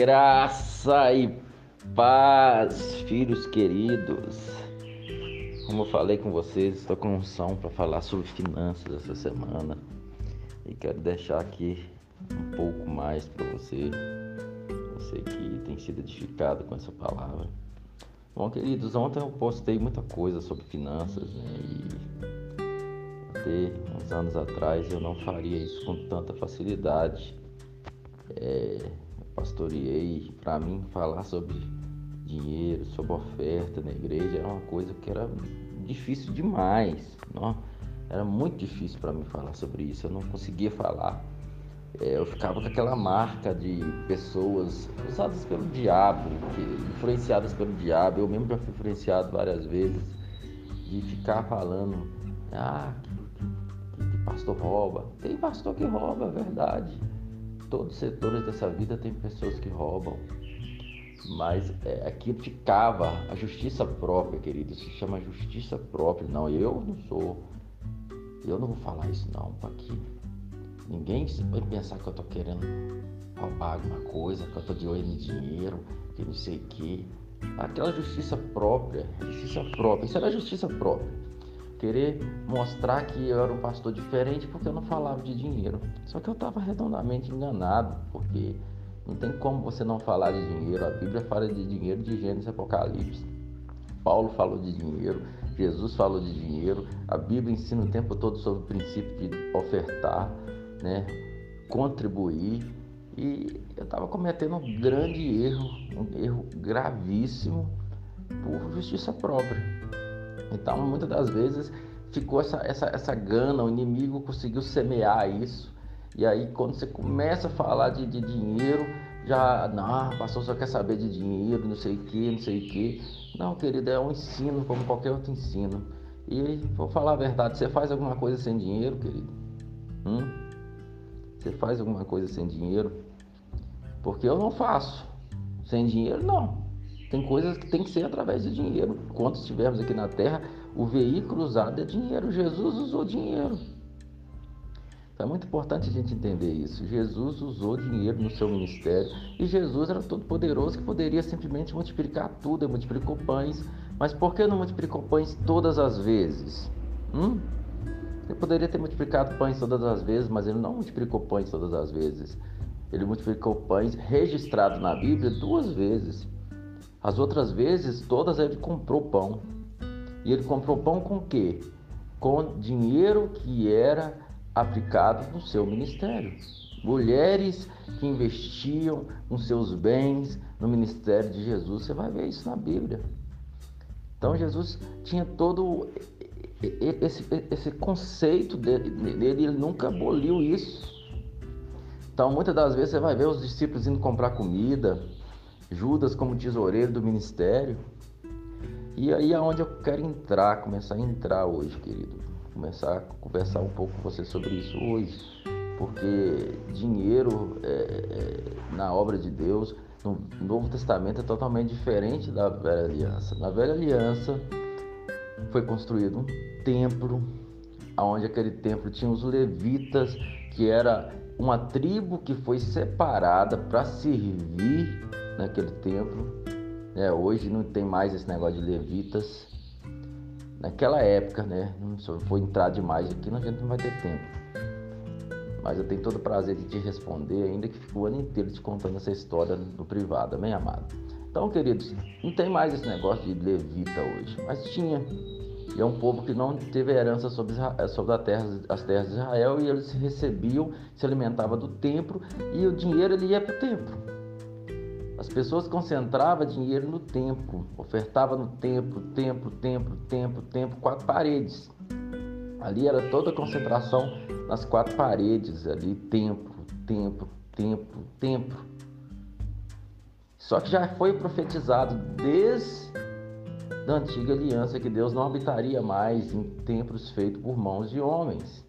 Graça e paz, filhos queridos. Como eu falei com vocês, estou com unção para falar sobre finanças essa semana e quero deixar aqui um pouco mais para você, você que tem sido edificado com essa palavra. Bom, queridos, ontem eu postei muita coisa sobre finanças né, e até uns anos atrás eu não faria isso com tanta facilidade. É, pastoreei, para mim falar sobre dinheiro, sobre oferta na igreja era uma coisa que era difícil demais, não? Era muito difícil para mim falar sobre isso, eu não conseguia falar. É, eu ficava com aquela marca de pessoas usadas pelo diabo, que, influenciadas pelo diabo. Eu mesmo já fui influenciado várias vezes de ficar falando, ah, que, que, que pastor rouba. Tem pastor que rouba, é verdade todos os setores dessa vida tem pessoas que roubam. Mas é, aqui ficava a justiça própria, querido. Se chama justiça própria. Não, eu não sou. Eu não vou falar isso não aqui. Ninguém vai pensar que eu tô querendo roubar alguma coisa, que eu tô de olho em dinheiro, que não sei o quê. Aquela justiça própria, justiça própria. Isso era justiça própria querer mostrar que eu era um pastor diferente porque eu não falava de dinheiro. Só que eu estava redondamente enganado, porque não tem como você não falar de dinheiro. A Bíblia fala de dinheiro de Gênesis e Apocalipse. Paulo falou de dinheiro, Jesus falou de dinheiro. A Bíblia ensina o tempo todo sobre o princípio de ofertar, né? contribuir. E eu estava cometendo um grande erro, um erro gravíssimo por justiça própria. Então, muitas das vezes ficou essa, essa, essa gana, o inimigo conseguiu semear isso. E aí, quando você começa a falar de, de dinheiro, já, não, pastor só quer saber de dinheiro, não sei o que, não sei o que. Não, querido, é um ensino como qualquer outro ensino. E vou falar a verdade, você faz alguma coisa sem dinheiro, querido? Hum? Você faz alguma coisa sem dinheiro? Porque eu não faço. Sem dinheiro, não. Tem coisas que tem que ser através de dinheiro. Quando estivermos aqui na Terra, o veículo usado é dinheiro. Jesus usou dinheiro. Então é muito importante a gente entender isso. Jesus usou dinheiro no seu ministério e Jesus era todo poderoso que poderia simplesmente multiplicar tudo. Ele multiplicou pães, mas por que não multiplicou pães todas as vezes? Hum? Ele poderia ter multiplicado pães todas as vezes, mas ele não multiplicou pães todas as vezes. Ele multiplicou pães registrados na Bíblia duas vezes. As outras vezes, todas ele comprou pão. E ele comprou pão com quê? Com dinheiro que era aplicado no seu ministério. Mulheres que investiam os seus bens no ministério de Jesus, você vai ver isso na Bíblia. Então Jesus tinha todo esse, esse conceito dele, ele nunca aboliu isso. Então muitas das vezes você vai ver os discípulos indo comprar comida, Judas como tesoureiro do ministério. E aí é onde eu quero entrar, começar a entrar hoje, querido. Começar a conversar um pouco com você sobre isso hoje. Porque dinheiro é, é, na obra de Deus, no Novo Testamento, é totalmente diferente da Velha Aliança. Na Velha Aliança foi construído um templo, onde aquele templo tinha os levitas, que era uma tribo que foi separada para servir naquele templo. É, hoje não tem mais esse negócio de levitas. Naquela época, né? Se eu for entrar demais aqui, a gente não vai ter tempo. Mas eu tenho todo o prazer de te responder, ainda que fique o ano inteiro te contando essa história no privado, amém, amado? Então, queridos, não tem mais esse negócio de levita hoje, mas tinha. E é um povo que não teve herança sobre, sobre terra, as terras de Israel e eles recebiam, se alimentavam do templo e o dinheiro ele ia para o templo. As pessoas concentravam dinheiro no templo, ofertava no templo, templo, templo, templo, templo, quatro paredes. Ali era toda a concentração nas quatro paredes, ali templo, templo, templo, templo. Só que já foi profetizado desde a antiga aliança que Deus não habitaria mais em templos feitos por mãos de homens.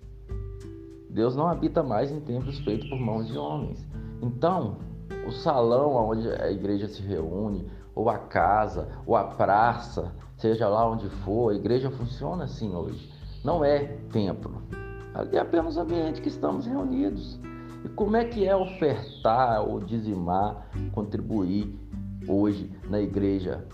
Deus não habita mais em templos feitos por mãos de homens. Então, o salão onde a igreja se reúne, ou a casa, ou a praça, seja lá onde for, a igreja funciona assim hoje. Não é templo. Ali é apenas o ambiente que estamos reunidos. E como é que é ofertar ou dizimar, contribuir hoje na igreja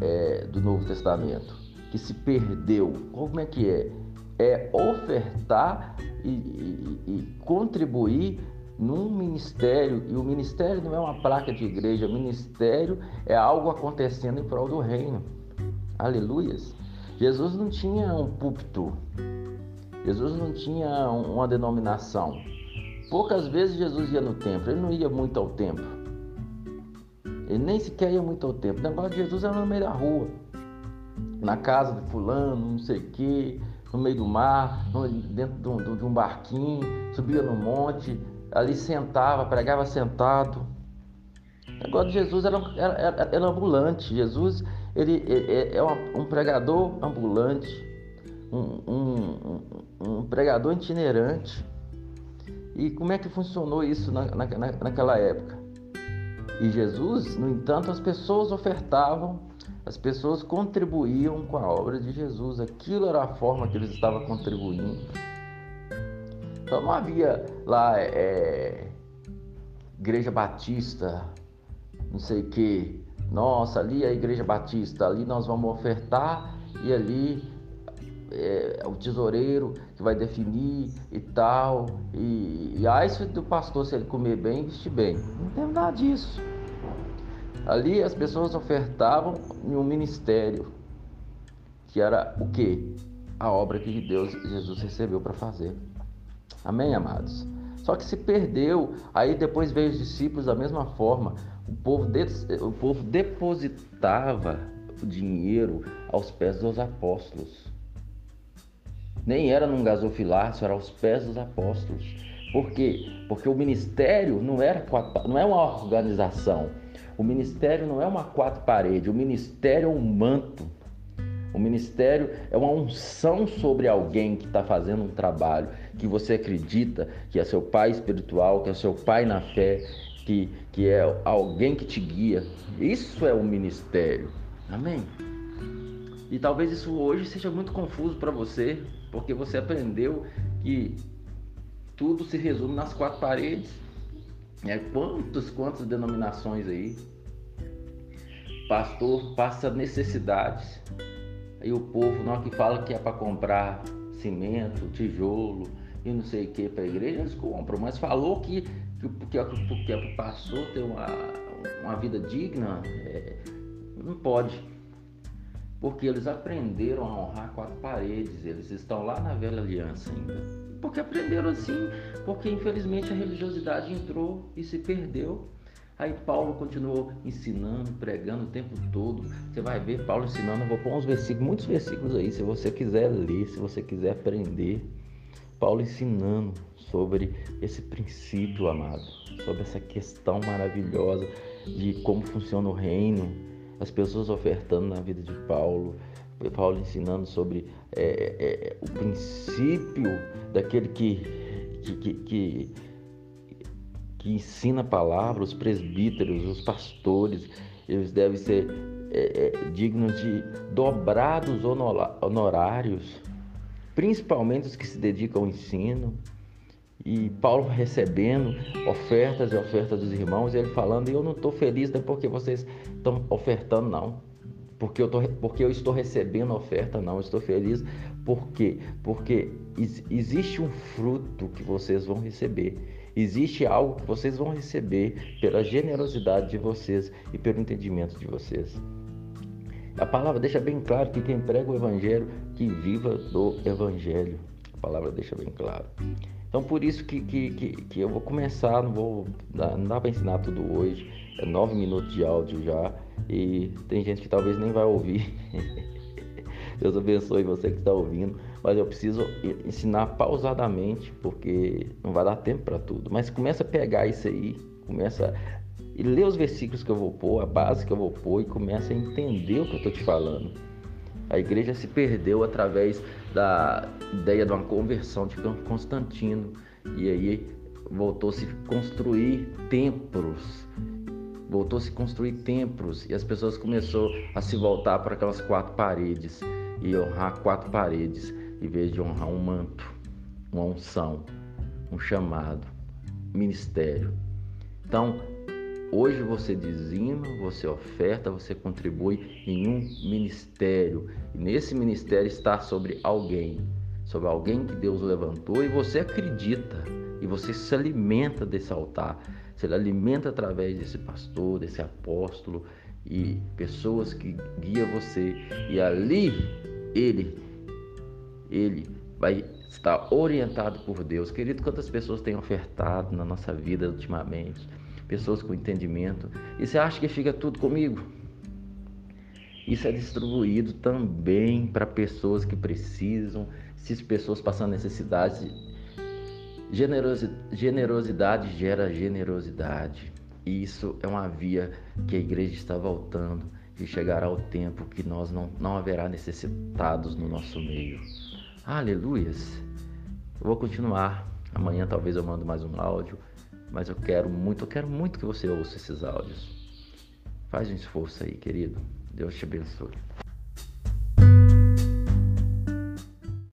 é, do Novo Testamento? Que se perdeu. Como é que é? É ofertar e, e, e contribuir num ministério, e o ministério não é uma placa de igreja, o ministério é algo acontecendo em prol do reino. Aleluias. Jesus não tinha um púlpito, Jesus não tinha uma denominação. Poucas vezes Jesus ia no templo, ele não ia muito ao templo. Ele nem sequer ia muito ao templo. O negócio de Jesus era no meio da rua, na casa de fulano, não sei o quê, no meio do mar, dentro de um barquinho, subia no monte, ali sentava, pregava sentado. O negócio de Jesus era, era, era ambulante. Jesus ele, é, um pregador ambulante, um, um, um, pregador itinerante. E como é que funcionou isso na, na, naquela época? E Jesus, no entanto, as pessoas ofertavam, as pessoas contribuíam com a obra de Jesus. Aquilo era a forma que eles estavam contribuindo. Então não havia lá é, igreja batista, não sei o que. Nossa, ali é a igreja batista, ali nós vamos ofertar e ali é, o tesoureiro que vai definir e tal. E, e aí do pastor, se ele comer bem, vestir bem. Não tem nada disso. Ali as pessoas ofertavam em um ministério, que era o que? A obra que Deus, Jesus recebeu para fazer. Amém, amados? Só que se perdeu, aí depois veio os discípulos da mesma forma. O povo, de, o povo depositava o dinheiro aos pés dos apóstolos. Nem era num gasofilácio, era aos pés dos apóstolos. Por quê? Porque o ministério não era não é uma organização. O ministério não é uma quatro paredes, o ministério é um manto. O ministério é uma unção sobre alguém que está fazendo um trabalho, que você acredita que é seu pai espiritual, que é seu pai na fé, que, que é alguém que te guia. Isso é o ministério. Amém? E talvez isso hoje seja muito confuso para você, porque você aprendeu que tudo se resume nas quatro paredes. É, quantas, quantas denominações aí? Pastor passa necessidades Aí o povo, não que fala que é para comprar cimento, tijolo e não sei o que para a igreja, eles compram. Mas falou que, que, que, que é pastor ter uma, uma vida digna, é, não pode. Porque eles aprenderam a honrar quatro paredes, eles estão lá na velha aliança ainda. Porque aprenderam assim, porque infelizmente a religiosidade entrou e se perdeu Aí Paulo continuou ensinando, pregando o tempo todo. Você vai ver Paulo ensinando, eu vou pôr uns versículos, muitos versículos aí, se você quiser ler, se você quiser aprender. Paulo ensinando sobre esse princípio, amado, sobre essa questão maravilhosa de como funciona o reino, as pessoas ofertando na vida de Paulo, Paulo ensinando sobre é, é, o princípio daquele que, que, que, que que ensina a palavra, os presbíteros, os pastores, eles devem ser é, é, dignos de dobrados honorários, principalmente os que se dedicam ao ensino. E Paulo recebendo ofertas e ofertas dos irmãos, ele falando: Eu não estou feliz não é porque vocês estão ofertando, não. Porque eu, tô, porque eu estou recebendo oferta, não. Eu estou feliz por quê? Porque existe um fruto que vocês vão receber Existe algo que vocês vão receber pela generosidade de vocês e pelo entendimento de vocês. A palavra deixa bem claro que quem prega o evangelho, que viva do evangelho. A palavra deixa bem claro. Então por isso que, que, que, que eu vou começar, não vou não dá para ensinar tudo hoje. É nove minutos de áudio já e tem gente que talvez nem vai ouvir. Deus abençoe você que está ouvindo mas eu preciso ensinar pausadamente, porque não vai dar tempo para tudo. Mas começa a pegar isso aí, começa e lê os versículos que eu vou pôr, a base que eu vou pôr e começa a entender o que eu estou te falando. A igreja se perdeu através da ideia de uma conversão de Constantino e aí voltou-se a construir templos, voltou-se a construir templos e as pessoas começaram a se voltar para aquelas quatro paredes e honrar quatro paredes em vez de honrar um manto, uma unção, um chamado, ministério. Então, hoje você dizima, você oferta, você contribui em um ministério. E nesse ministério está sobre alguém, sobre alguém que Deus levantou e você acredita e você se alimenta desse altar. Você alimenta através desse pastor, desse apóstolo e pessoas que guia você e ali ele ele vai estar orientado por Deus. Querido, quantas pessoas têm ofertado na nossa vida ultimamente? Pessoas com entendimento. E você acha que fica tudo comigo? Isso é distribuído também para pessoas que precisam, se pessoas passando necessidade. Generosidade gera generosidade. E isso é uma via que a igreja está voltando e chegará o tempo que nós não, não haverá necessitados no nosso meio. Aleluias! Eu vou continuar. Amanhã talvez eu mando mais um áudio, mas eu quero muito, eu quero muito que você ouça esses áudios. Faz um esforço aí, querido. Deus te abençoe.